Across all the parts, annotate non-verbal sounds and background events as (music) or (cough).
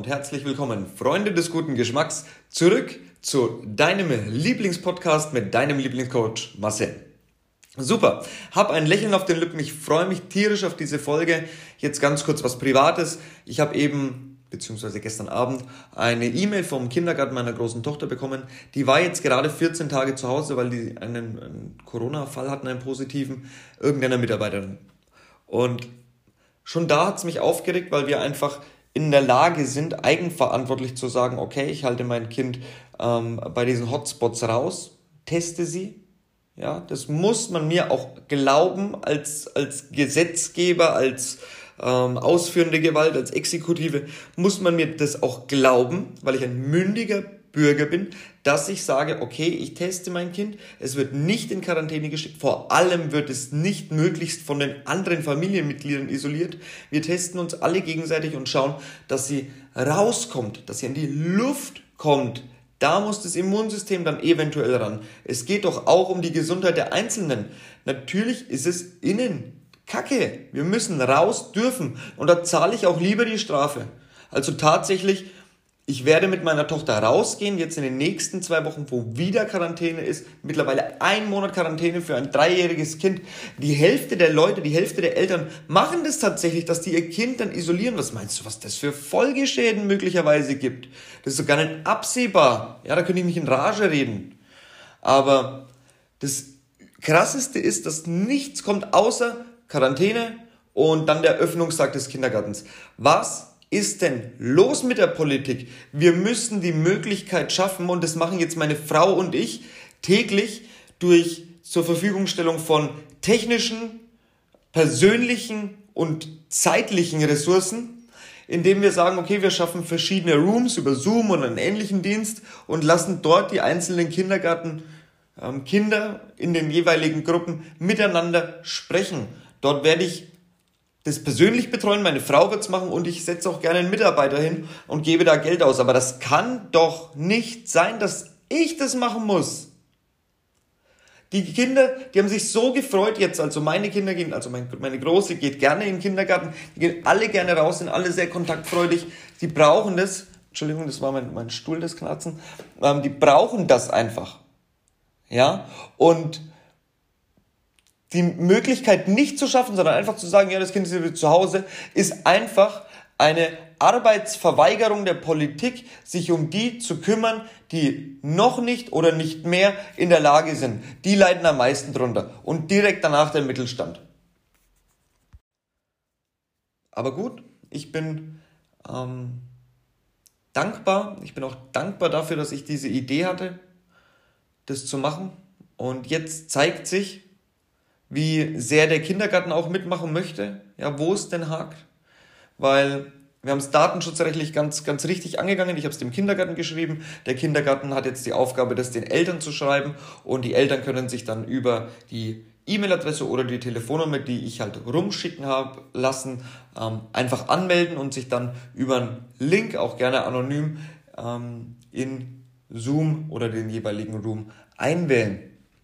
und herzlich willkommen, Freunde des guten Geschmacks, zurück zu deinem Lieblingspodcast mit deinem Lieblingscoach Marcel. Super, hab ein Lächeln auf den Lippen, ich freue mich tierisch auf diese Folge. Jetzt ganz kurz was Privates. Ich habe eben, beziehungsweise gestern Abend, eine E-Mail vom Kindergarten meiner großen Tochter bekommen. Die war jetzt gerade 14 Tage zu Hause, weil die einen, einen Corona-Fall hatten, einen positiven, irgendeiner Mitarbeiterin. Und schon da hat's mich aufgeregt, weil wir einfach in der Lage sind, eigenverantwortlich zu sagen, okay, ich halte mein Kind ähm, bei diesen Hotspots raus, teste sie. Ja, das muss man mir auch glauben als, als Gesetzgeber, als ähm, ausführende Gewalt, als Exekutive, muss man mir das auch glauben, weil ich ein mündiger Bürger bin, dass ich sage, okay, ich teste mein Kind, es wird nicht in Quarantäne geschickt, vor allem wird es nicht möglichst von den anderen Familienmitgliedern isoliert. Wir testen uns alle gegenseitig und schauen, dass sie rauskommt, dass sie in die Luft kommt. Da muss das Immunsystem dann eventuell ran. Es geht doch auch um die Gesundheit der Einzelnen. Natürlich ist es innen Kacke. Wir müssen raus dürfen. Und da zahle ich auch lieber die Strafe. Also tatsächlich ich werde mit meiner Tochter rausgehen, jetzt in den nächsten zwei Wochen, wo wieder Quarantäne ist. Mittlerweile ein Monat Quarantäne für ein dreijähriges Kind. Die Hälfte der Leute, die Hälfte der Eltern machen das tatsächlich, dass die ihr Kind dann isolieren. Was meinst du, was das für Folgeschäden möglicherweise gibt? Das ist sogar nicht absehbar. Ja, da könnte ich mich in Rage reden. Aber das Krasseste ist, dass nichts kommt außer Quarantäne und dann der Öffnungstag des Kindergartens. Was ist denn los mit der Politik? Wir müssen die Möglichkeit schaffen, und das machen jetzt meine Frau und ich täglich durch zur Verfügungstellung von technischen, persönlichen und zeitlichen Ressourcen, indem wir sagen, okay, wir schaffen verschiedene Rooms über Zoom oder einen ähnlichen Dienst und lassen dort die einzelnen Kindergarten ähm, Kinder in den jeweiligen Gruppen miteinander sprechen. Dort werde ich das persönlich betreuen, meine Frau wird's machen und ich setze auch gerne einen Mitarbeiter hin und gebe da Geld aus. Aber das kann doch nicht sein, dass ich das machen muss. Die Kinder, die haben sich so gefreut jetzt, also meine Kinder gehen, also mein, meine Große geht gerne in den Kindergarten, die gehen alle gerne raus, sind alle sehr kontaktfreudig, die brauchen das, Entschuldigung, das war mein, mein Stuhl, das Knatzen, ähm, die brauchen das einfach. Ja, und die Möglichkeit nicht zu schaffen, sondern einfach zu sagen, ja, das Kind ist wieder zu Hause, ist einfach eine Arbeitsverweigerung der Politik, sich um die zu kümmern, die noch nicht oder nicht mehr in der Lage sind. Die leiden am meisten drunter. Und direkt danach der Mittelstand. Aber gut, ich bin ähm, dankbar. Ich bin auch dankbar dafür, dass ich diese Idee hatte, das zu machen. Und jetzt zeigt sich, wie sehr der Kindergarten auch mitmachen möchte, ja, wo es denn hakt. Weil wir haben es datenschutzrechtlich ganz, ganz richtig angegangen. Ich habe es dem Kindergarten geschrieben. Der Kindergarten hat jetzt die Aufgabe, das den Eltern zu schreiben und die Eltern können sich dann über die E-Mail-Adresse oder die Telefonnummer, die ich halt rumschicken habe lassen, ähm, einfach anmelden und sich dann über einen Link, auch gerne anonym, ähm, in Zoom oder den jeweiligen Room einwählen.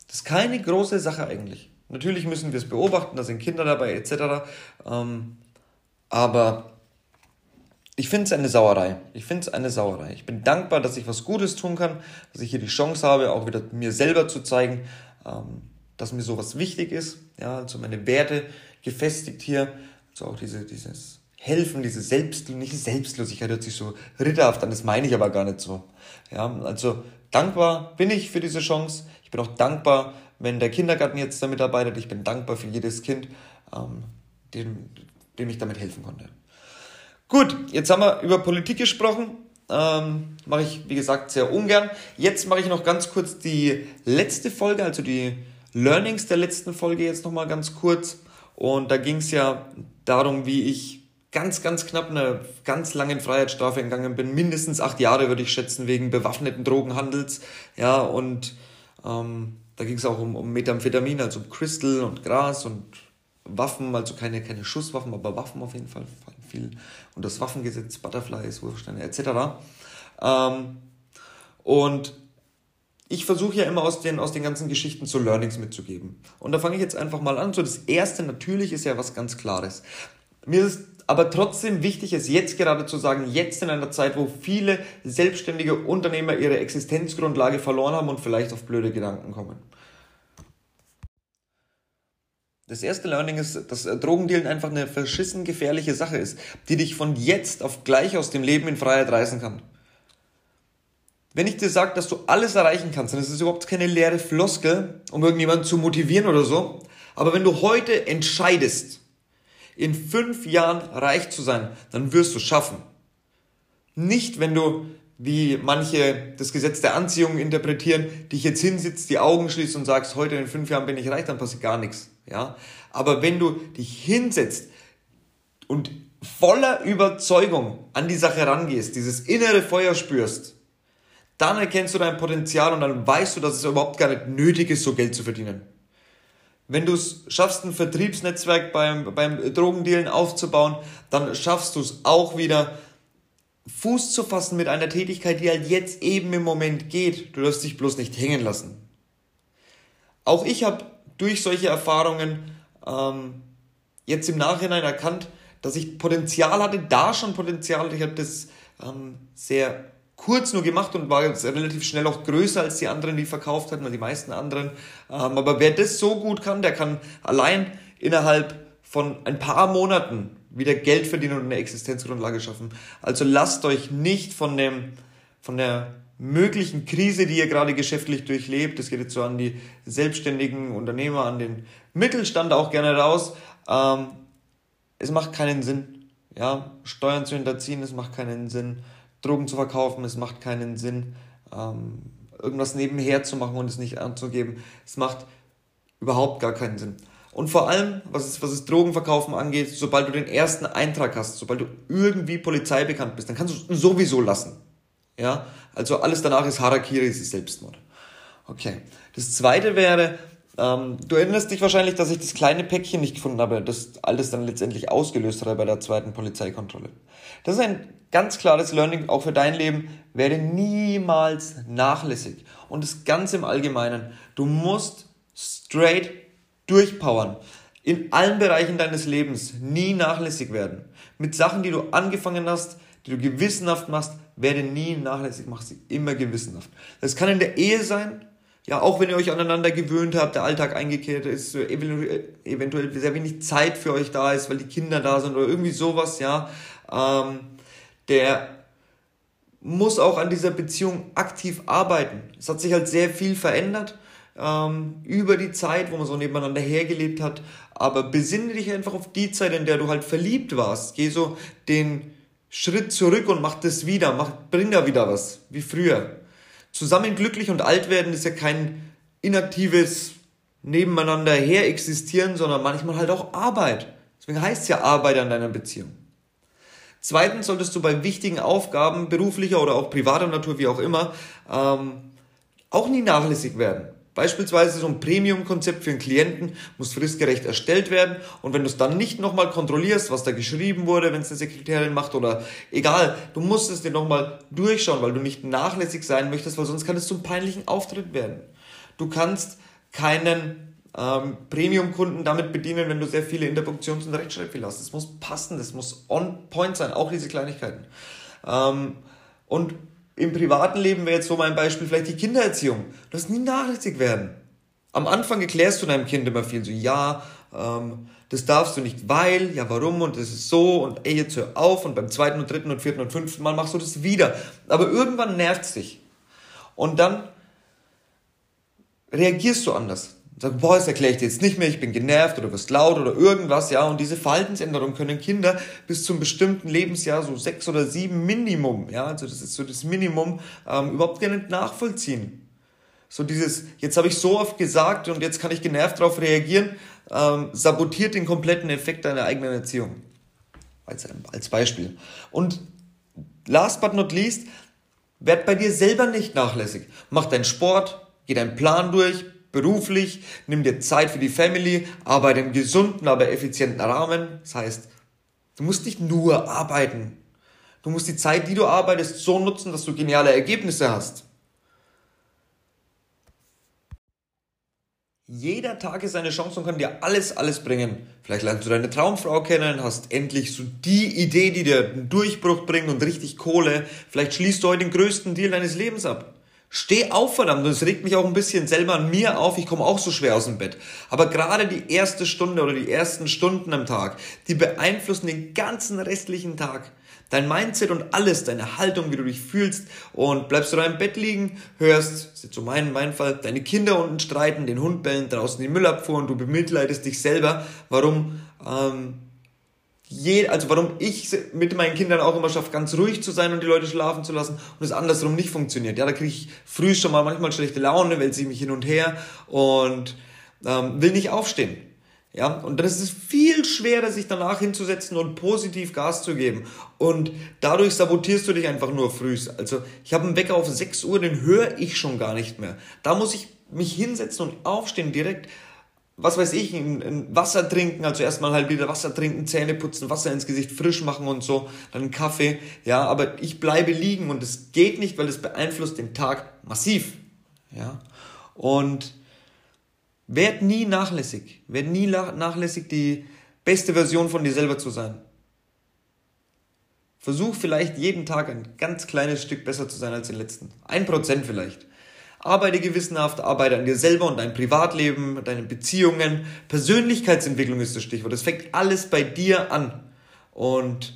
Das ist keine große Sache eigentlich. Natürlich müssen wir es beobachten, da sind Kinder dabei etc. Ähm, aber ich finde es eine Sauerei. Ich finde es eine Sauerei. Ich bin dankbar, dass ich was Gutes tun kann, dass ich hier die Chance habe, auch wieder mir selber zu zeigen, ähm, dass mir sowas wichtig ist. Ja, also meine Werte gefestigt hier. Also auch diese, dieses Helfen, diese Selbst, nicht Selbstlosigkeit hört sich so ritterhaft an, das meine ich aber gar nicht so. Ja, also dankbar bin ich für diese Chance. Ich bin auch dankbar, wenn der Kindergarten jetzt damit arbeitet. Ich bin dankbar für jedes Kind, ähm, dem, dem ich damit helfen konnte. Gut, jetzt haben wir über Politik gesprochen. Ähm, mache ich, wie gesagt, sehr ungern. Jetzt mache ich noch ganz kurz die letzte Folge, also die Learnings der letzten Folge jetzt nochmal ganz kurz. Und da ging es ja darum, wie ich ganz, ganz knapp einer ganz langen Freiheitsstrafe entgangen bin. Mindestens acht Jahre würde ich schätzen, wegen bewaffneten Drogenhandels. Ja, und ähm, da ging es auch um, um Methamphetamin, also um Crystal und Gras und Waffen, also keine, keine Schusswaffen, aber Waffen auf jeden Fall, viel. Und das Waffengesetz, Butterflies, Wurfsteine etc. Ähm, und ich versuche ja immer aus den, aus den ganzen Geschichten so Learnings mitzugeben. Und da fange ich jetzt einfach mal an. So das erste natürlich ist ja was ganz Klares. Mir ist aber trotzdem wichtig ist, jetzt gerade zu sagen, jetzt in einer Zeit, wo viele selbstständige Unternehmer ihre Existenzgrundlage verloren haben und vielleicht auf blöde Gedanken kommen. Das erste Learning ist, dass Drogendealen einfach eine verschissen gefährliche Sache ist, die dich von jetzt auf gleich aus dem Leben in Freiheit reißen kann. Wenn ich dir sage, dass du alles erreichen kannst, dann ist es überhaupt keine leere Floskel, um irgendjemanden zu motivieren oder so. Aber wenn du heute entscheidest, in fünf Jahren reich zu sein, dann wirst du es schaffen. Nicht, wenn du, wie manche das Gesetz der Anziehung interpretieren, dich jetzt hinsitzt, die Augen schließt und sagst, heute in fünf Jahren bin ich reich, dann passiert gar nichts. Ja? Aber wenn du dich hinsetzt und voller Überzeugung an die Sache rangehst, dieses innere Feuer spürst, dann erkennst du dein Potenzial und dann weißt du, dass es überhaupt gar nicht nötig ist, so Geld zu verdienen. Wenn du es schaffst, ein Vertriebsnetzwerk beim, beim Drogendealen aufzubauen, dann schaffst du es auch wieder, Fuß zu fassen mit einer Tätigkeit, die halt jetzt eben im Moment geht. Du darfst dich bloß nicht hängen lassen. Auch ich habe durch solche Erfahrungen ähm, jetzt im Nachhinein erkannt, dass ich Potenzial hatte, da schon Potenzial. Ich habe das ähm, sehr kurz nur gemacht und war relativ schnell auch größer als die anderen, die verkauft hatten, die meisten anderen. Ähm, aber wer das so gut kann, der kann allein innerhalb von ein paar Monaten wieder Geld verdienen und eine Existenzgrundlage schaffen. Also lasst euch nicht von dem, von der möglichen Krise, die ihr gerade geschäftlich durchlebt, das geht jetzt so an die selbstständigen Unternehmer, an den Mittelstand auch gerne raus, ähm, es macht keinen Sinn, ja, Steuern zu hinterziehen, es macht keinen Sinn, Drogen zu verkaufen, es macht keinen Sinn, ähm, irgendwas nebenher zu machen und es nicht anzugeben. Es macht überhaupt gar keinen Sinn. Und vor allem, was es, was es Drogenverkaufen angeht, sobald du den ersten Eintrag hast, sobald du irgendwie Polizei bekannt bist, dann kannst du es sowieso lassen. Ja, also alles danach ist Harakiri, ist Selbstmord. Okay. Das zweite wäre, ähm, du erinnerst dich wahrscheinlich, dass ich das kleine Päckchen nicht gefunden habe, das alles dann letztendlich ausgelöst hat bei der zweiten Polizeikontrolle. Das ist ein ganz klares Learning auch für dein Leben. Werde niemals nachlässig. Und das Ganze im Allgemeinen. Du musst straight durchpowern. In allen Bereichen deines Lebens nie nachlässig werden. Mit Sachen, die du angefangen hast, die du gewissenhaft machst, werde nie nachlässig, mach sie immer gewissenhaft. Das kann in der Ehe sein, ja, auch wenn ihr euch aneinander gewöhnt habt, der Alltag eingekehrt ist, eventuell sehr wenig Zeit für euch da ist, weil die Kinder da sind oder irgendwie sowas, ja, ähm, der muss auch an dieser Beziehung aktiv arbeiten. Es hat sich halt sehr viel verändert ähm, über die Zeit, wo man so nebeneinander hergelebt hat. Aber besinne dich einfach auf die Zeit, in der du halt verliebt warst. Geh so den Schritt zurück und mach das wieder, mach, bring da wieder was, wie früher. Zusammen glücklich und alt werden ist ja kein inaktives nebeneinander her existieren, sondern manchmal halt auch Arbeit. Deswegen heißt es ja Arbeit an deiner Beziehung. Zweitens solltest du bei wichtigen Aufgaben, beruflicher oder auch privater Natur, wie auch immer, ähm, auch nie nachlässig werden. Beispielsweise so ein Premium-Konzept für einen Klienten muss fristgerecht erstellt werden und wenn du es dann nicht nochmal kontrollierst, was da geschrieben wurde, wenn es eine Sekretärin macht oder egal, du musst es dir nochmal durchschauen, weil du nicht nachlässig sein möchtest, weil sonst kann es zum peinlichen Auftritt werden. Du kannst keinen ähm, Premium-Kunden damit bedienen, wenn du sehr viele Interpunktions- und Rechtschreibfehler hast. Es muss passen, das muss on point sein, auch diese Kleinigkeiten. Ähm, und im privaten Leben wäre jetzt so mein Beispiel vielleicht die Kindererziehung. Du hast nie nachlässig werden. Am Anfang erklärst du deinem Kind immer viel so, ja, ähm, das darfst du nicht, weil, ja, warum und das ist so und ey, jetzt hör auf und beim zweiten und dritten und vierten und fünften Mal machst du das wieder. Aber irgendwann nervt es dich. Und dann reagierst du anders sagen, boah, das erkläre ich dir jetzt nicht mehr, ich bin genervt oder wirst laut oder irgendwas, ja. Und diese Verhaltensänderung können Kinder bis zum bestimmten Lebensjahr, so sechs oder sieben Minimum, ja, also das ist so das Minimum, ähm, überhaupt gar nicht nachvollziehen. So dieses, jetzt habe ich so oft gesagt und jetzt kann ich genervt darauf reagieren, ähm, sabotiert den kompletten Effekt deiner eigenen Erziehung. Als, als Beispiel. Und last but not least, werd bei dir selber nicht nachlässig. Mach deinen Sport, geh deinen Plan durch, beruflich, nimm dir Zeit für die Family, arbeite im gesunden, aber effizienten Rahmen. Das heißt, du musst nicht nur arbeiten. Du musst die Zeit, die du arbeitest, so nutzen, dass du geniale Ergebnisse hast. Jeder Tag ist eine Chance und kann dir alles, alles bringen. Vielleicht lernst du deine Traumfrau kennen, hast endlich so die Idee, die dir einen Durchbruch bringt und richtig Kohle. Vielleicht schließt du heute den größten Deal deines Lebens ab. Steh auf, verdammt. Und es regt mich auch ein bisschen selber an mir auf. Ich komme auch so schwer aus dem Bett. Aber gerade die erste Stunde oder die ersten Stunden am Tag, die beeinflussen den ganzen restlichen Tag. Dein Mindset und alles, deine Haltung, wie du dich fühlst und bleibst du da im Bett liegen, hörst, ist jetzt so mein, mein Fall, deine Kinder unten streiten, den Hund bellen, draußen die Müllabfuhr und du bemitleidest dich selber, warum, ähm, je, also warum ich mit meinen Kindern auch immer schaffe, ganz ruhig zu sein und die Leute schlafen zu lassen und es andersrum nicht funktioniert. Ja, da kriege ich früh schon mal manchmal schlechte Laune, wälze ich mich hin und her und ähm, will nicht aufstehen. Ja, und dann ist es viel schwerer, sich danach hinzusetzen und positiv Gas zu geben. Und dadurch sabotierst du dich einfach nur früh. Also ich habe einen Wecker auf 6 Uhr, den höre ich schon gar nicht mehr. Da muss ich mich hinsetzen und aufstehen direkt. Was weiß ich, ein, ein Wasser trinken, also erstmal halt wieder Wasser trinken, Zähne putzen, Wasser ins Gesicht frisch machen und so, dann einen Kaffee, ja, aber ich bleibe liegen und es geht nicht, weil es beeinflusst den Tag massiv, ja. Und Werd nie nachlässig. Werd nie nachlässig, die beste Version von dir selber zu sein. Versuch vielleicht jeden Tag ein ganz kleines Stück besser zu sein als den letzten. Ein Prozent vielleicht. Arbeite gewissenhaft, arbeite an dir selber und dein Privatleben, deine Beziehungen. Persönlichkeitsentwicklung ist das Stichwort. Das fängt alles bei dir an. Und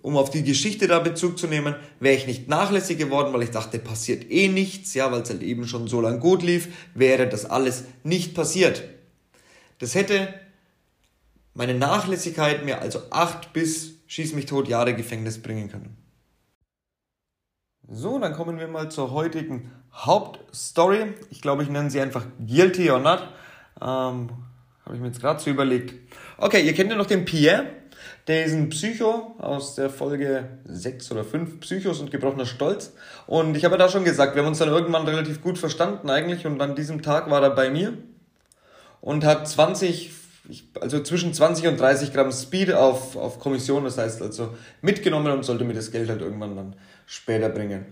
um auf die Geschichte da Bezug zu nehmen, wäre ich nicht nachlässig geworden, weil ich dachte, passiert eh nichts, ja, weil es halt eben schon so lang gut lief, wäre das alles nicht passiert. Das hätte meine Nachlässigkeit mir also acht bis schieß mich tot Jahre Gefängnis bringen können. So, dann kommen wir mal zur heutigen Hauptstory. Ich glaube, ich nenne sie einfach Guilty or Not. Ähm, Habe ich mir jetzt gerade so überlegt. Okay, ihr kennt ja noch den Pierre. Der ist ein Psycho aus der Folge 6 oder 5, Psychos und gebrochener Stolz. Und ich habe ja da schon gesagt, wir haben uns dann irgendwann relativ gut verstanden eigentlich und an diesem Tag war er bei mir und hat 20, also zwischen 20 und 30 Gramm Speed auf, auf Kommission, das heißt also mitgenommen und sollte mir das Geld halt irgendwann dann später bringen.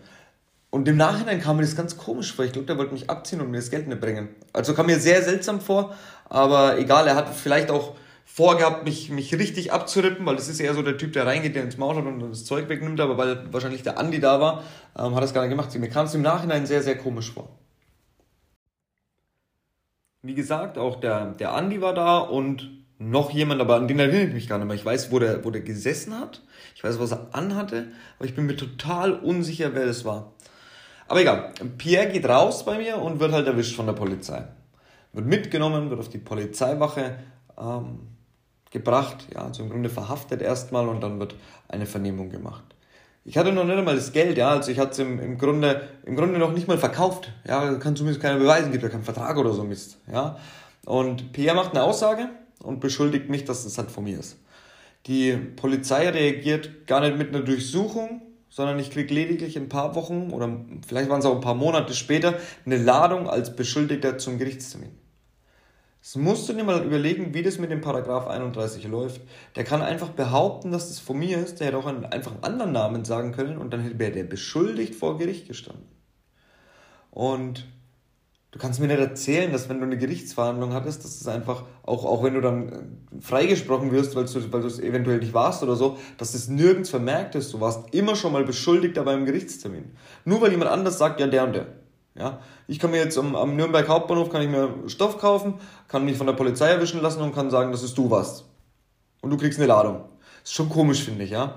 Und im Nachhinein kam mir das ganz komisch vor. Ich glaube, der wollte mich abziehen und mir das Geld nicht bringen. Also kam mir sehr seltsam vor, aber egal, er hat vielleicht auch vorgehabt, mich, mich richtig abzurippen, weil das ist eher so der Typ, der reingeht, der ins Maul hat und das Zeug wegnimmt, aber weil wahrscheinlich der Andi da war, ähm, hat es gar nicht gemacht. Mir kam es im Nachhinein sehr, sehr komisch vor. Wie gesagt, auch der, der Andi war da und noch jemand, aber an den erinnere ich mich gar nicht mehr. Ich weiß, wo der, wo der gesessen hat, ich weiß, was er anhatte, aber ich bin mir total unsicher, wer das war. Aber egal, Pierre geht raus bei mir und wird halt erwischt von der Polizei. Wird mitgenommen, wird auf die Polizeiwache ähm, gebracht, ja, also im Grunde verhaftet erstmal und dann wird eine Vernehmung gemacht. Ich hatte noch nicht einmal das Geld, ja, also ich hatte es im, im, Grunde, im Grunde noch nicht mal verkauft, ja, kann zumindest keiner beweisen, gibt ja keinen Vertrag oder so Mist, ja. Und Pierre macht eine Aussage und beschuldigt mich, dass das halt von mir ist. Die Polizei reagiert gar nicht mit einer Durchsuchung, sondern ich krieg lediglich ein paar Wochen oder vielleicht waren es auch ein paar Monate später eine Ladung als Beschuldigter zum Gerichtstermin. Das musst du dir mal überlegen, wie das mit dem Paragraph 31 läuft. Der kann einfach behaupten, dass das von mir ist. Der hätte auch einen, einfach einen anderen Namen sagen können und dann wäre der beschuldigt vor Gericht gestanden. Und du kannst mir nicht erzählen, dass wenn du eine Gerichtsverhandlung hattest, dass es einfach, auch, auch wenn du dann äh, freigesprochen wirst, weil du, weil du es eventuell nicht warst oder so, dass es nirgends vermerkt ist. Du warst immer schon mal beschuldigt beim Gerichtstermin. Nur weil jemand anders sagt, ja, der und der. Ja, ich kann mir jetzt am, am Nürnberg Hauptbahnhof kann ich mir Stoff kaufen, kann mich von der Polizei erwischen lassen und kann sagen, dass es du warst. Und du kriegst eine Ladung. Ist schon komisch, finde ich, ja.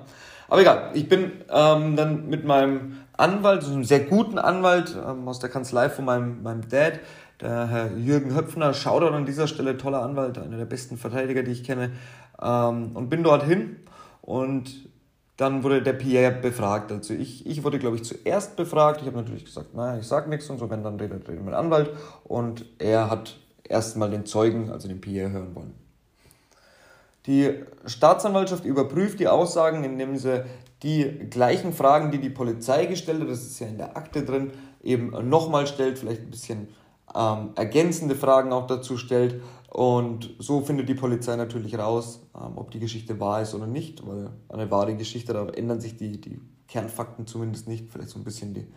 Aber egal, ich bin ähm, dann mit meinem Anwalt, also einem sehr guten Anwalt ähm, aus der Kanzlei von meinem, meinem Dad, der Herr Jürgen Höpfner, Shoutout an dieser Stelle, toller Anwalt, einer der besten Verteidiger, die ich kenne, ähm, und bin dorthin und dann wurde der Pierre befragt. Also ich, ich wurde, glaube ich, zuerst befragt. Ich habe natürlich gesagt, naja, ich sage nichts und so, wenn dann redet, redet mein Anwalt. Und er hat erstmal den Zeugen, also den Pierre, hören wollen. Die Staatsanwaltschaft überprüft die Aussagen, indem sie die gleichen Fragen, die die Polizei gestellt hat, das ist ja in der Akte drin, eben nochmal stellt, vielleicht ein bisschen ähm, ergänzende Fragen auch dazu stellt und so findet die Polizei natürlich raus, ähm, ob die Geschichte wahr ist oder nicht, weil eine wahre Geschichte, da ändern sich die, die Kernfakten zumindest nicht, vielleicht so ein bisschen die,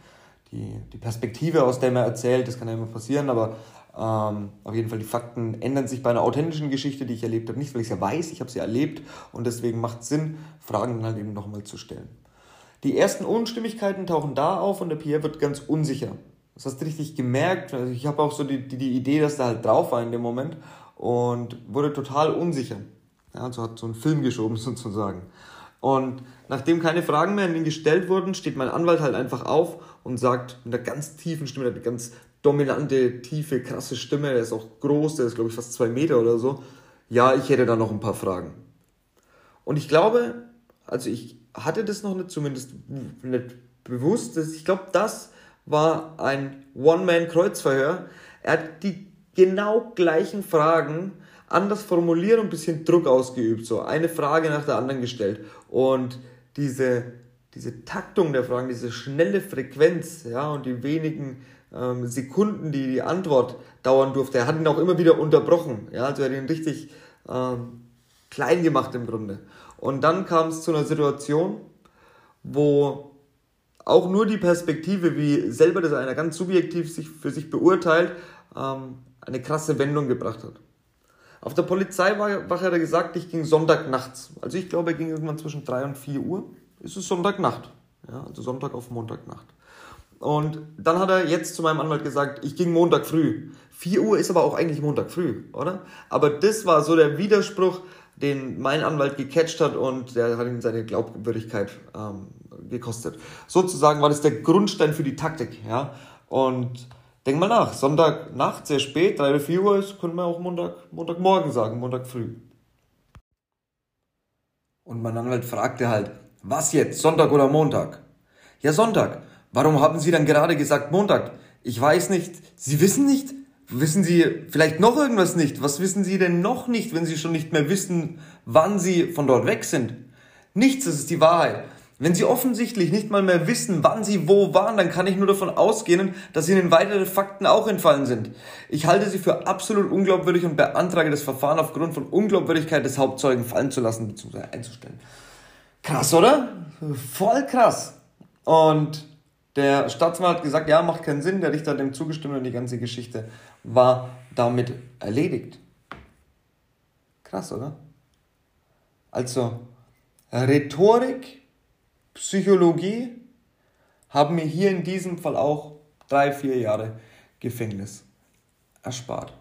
die, die Perspektive, aus der man erzählt, das kann ja immer passieren, aber ähm, auf jeden Fall die Fakten ändern sich bei einer authentischen Geschichte, die ich erlebt habe, nicht, weil ich sie ja weiß, ich habe sie erlebt und deswegen macht es Sinn, Fragen dann halt eben nochmal zu stellen. Die ersten Unstimmigkeiten tauchen da auf und der Pierre wird ganz unsicher. Das hast du richtig gemerkt. Also ich habe auch so die, die, die Idee, dass der halt drauf war in dem Moment und wurde total unsicher. Ja, also hat so einen Film geschoben (laughs) sozusagen. Und nachdem keine Fragen mehr an ihn gestellt wurden, steht mein Anwalt halt einfach auf und sagt mit einer ganz tiefen Stimme, eine ganz dominante, tiefe, krasse Stimme, der ist auch groß, der ist glaube ich fast zwei Meter oder so. Ja, ich hätte da noch ein paar Fragen. Und ich glaube, also ich hatte das noch nicht, zumindest nicht bewusst, ich glaube, das war ein One-Man-Kreuzverhör. Er hat die genau gleichen Fragen anders formuliert und ein bisschen Druck ausgeübt, so eine Frage nach der anderen gestellt. Und diese, diese Taktung der Fragen, diese schnelle Frequenz, ja, und die wenigen ähm, Sekunden, die die Antwort dauern durfte, er hat ihn auch immer wieder unterbrochen, ja, also er hat ihn richtig ähm, klein gemacht im Grunde. Und dann kam es zu einer Situation, wo auch nur die Perspektive, wie selber das einer ganz subjektiv sich für sich beurteilt, ähm, eine krasse Wendung gebracht hat. Auf der Polizeiwache hat er gesagt, ich ging Sonntag nachts. Also ich glaube, er ging irgendwann zwischen 3 und 4 Uhr. Es ist Sonntagnacht. Ja, also Sonntag auf Montagnacht. Und dann hat er jetzt zu meinem Anwalt gesagt, ich ging Montag früh. 4 Uhr ist aber auch eigentlich Montag früh, oder? Aber das war so der Widerspruch, den mein Anwalt gecatcht hat und der hat ihm seine Glaubwürdigkeit ähm, gekostet. Sozusagen war das der Grundstein für die Taktik, ja. Und denk mal nach, Sonntagnacht, sehr spät, 3 oder 4 Uhr ist, könnte man auch Montag, Montagmorgen sagen, Montag früh. Und mein Anwalt fragte halt, was jetzt, Sonntag oder Montag? Ja, Sonntag. Warum haben Sie dann gerade gesagt Montag? Ich weiß nicht. Sie wissen nicht? Wissen Sie vielleicht noch irgendwas nicht? Was wissen Sie denn noch nicht, wenn Sie schon nicht mehr wissen, wann Sie von dort weg sind? Nichts, das ist die Wahrheit. Wenn Sie offensichtlich nicht mal mehr wissen, wann Sie wo waren, dann kann ich nur davon ausgehen, dass Ihnen weitere Fakten auch entfallen sind. Ich halte Sie für absolut unglaubwürdig und beantrage das Verfahren aufgrund von Unglaubwürdigkeit des Hauptzeugen fallen zu lassen bzw. einzustellen. Krass, oder? Voll krass. Und der Staatsanwalt hat gesagt, ja, macht keinen Sinn, der Richter hat dem zugestimmt und die ganze Geschichte war damit erledigt. Krass, oder? Also, Rhetorik, Psychologie haben mir hier in diesem Fall auch drei, vier Jahre Gefängnis erspart.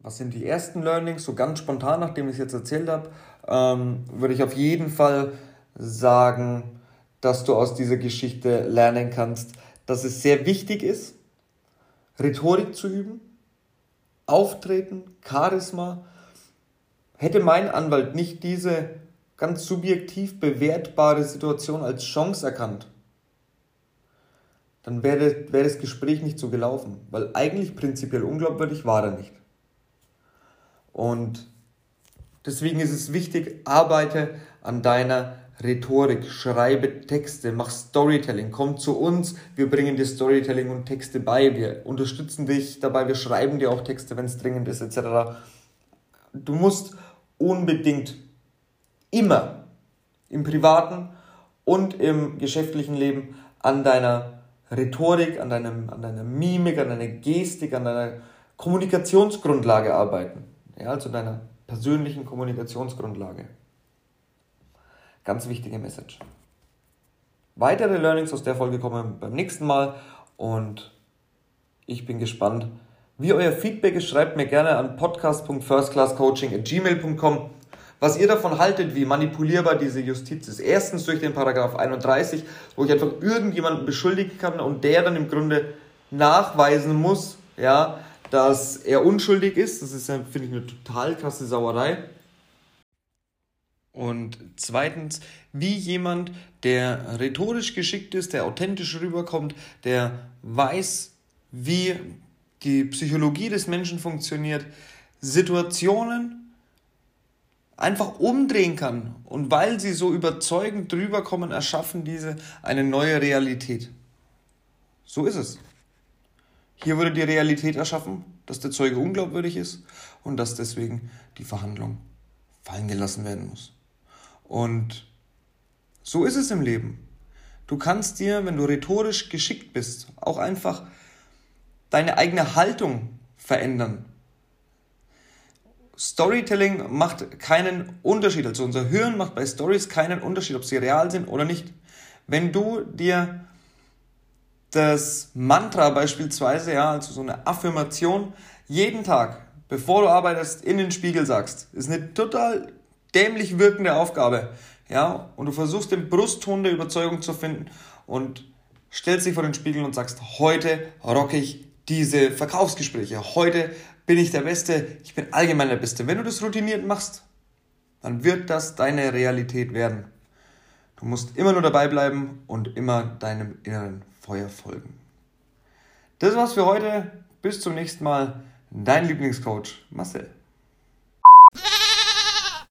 Was sind die ersten Learnings? So ganz spontan, nachdem ich es jetzt erzählt habe, ähm, würde ich auf jeden Fall sagen, dass du aus dieser Geschichte lernen kannst, dass es sehr wichtig ist, Rhetorik zu üben, Auftreten, Charisma. Hätte mein Anwalt nicht diese ganz subjektiv bewertbare Situation als Chance erkannt, dann wäre, wäre das Gespräch nicht so gelaufen, weil eigentlich prinzipiell unglaubwürdig war er nicht. Und deswegen ist es wichtig, arbeite an deiner Rhetorik, schreibe Texte, mach Storytelling, komm zu uns, wir bringen dir Storytelling und Texte bei, wir unterstützen dich dabei, wir schreiben dir auch Texte, wenn es dringend ist, etc. Du musst unbedingt immer im privaten und im geschäftlichen Leben an deiner Rhetorik, an, deinem, an deiner Mimik, an deiner Gestik, an deiner Kommunikationsgrundlage arbeiten. Ja, also deiner persönlichen Kommunikationsgrundlage. Ganz wichtige Message. Weitere Learnings aus der Folge kommen beim nächsten Mal und ich bin gespannt, wie euer Feedback ist. Schreibt mir gerne an podcast.firstclasscoaching.gmail.com, was ihr davon haltet, wie manipulierbar diese Justiz ist. Erstens durch den Paragraph 31, wo ich einfach irgendjemanden beschuldigen kann und der dann im Grunde nachweisen muss, ja, dass er unschuldig ist. Das ist, finde ich, eine total krasse Sauerei. Und zweitens, wie jemand, der rhetorisch geschickt ist, der authentisch rüberkommt, der weiß, wie die Psychologie des Menschen funktioniert, Situationen einfach umdrehen kann. Und weil sie so überzeugend drüber kommen, erschaffen diese eine neue Realität. So ist es. Hier wurde die Realität erschaffen, dass der Zeuge unglaubwürdig ist und dass deswegen die Verhandlung fallen gelassen werden muss. Und so ist es im Leben. Du kannst dir, wenn du rhetorisch geschickt bist, auch einfach deine eigene Haltung verändern. Storytelling macht keinen Unterschied. Also unser Hirn macht bei Stories keinen Unterschied, ob sie real sind oder nicht. Wenn du dir das Mantra beispielsweise, ja, also so eine Affirmation, jeden Tag, bevor du arbeitest, in den Spiegel sagst, ist eine total dämlich wirkende Aufgabe, ja, und du versuchst den Brustton der Überzeugung zu finden und stellst dich vor den Spiegel und sagst, heute rocke ich diese Verkaufsgespräche, heute bin ich der Beste, ich bin allgemein der Beste. Wenn du das routiniert machst, dann wird das deine Realität werden. Du musst immer nur dabei bleiben und immer deinem inneren Feuer folgen. Das war's für heute. Bis zum nächsten Mal. Dein Lieblingscoach Marcel.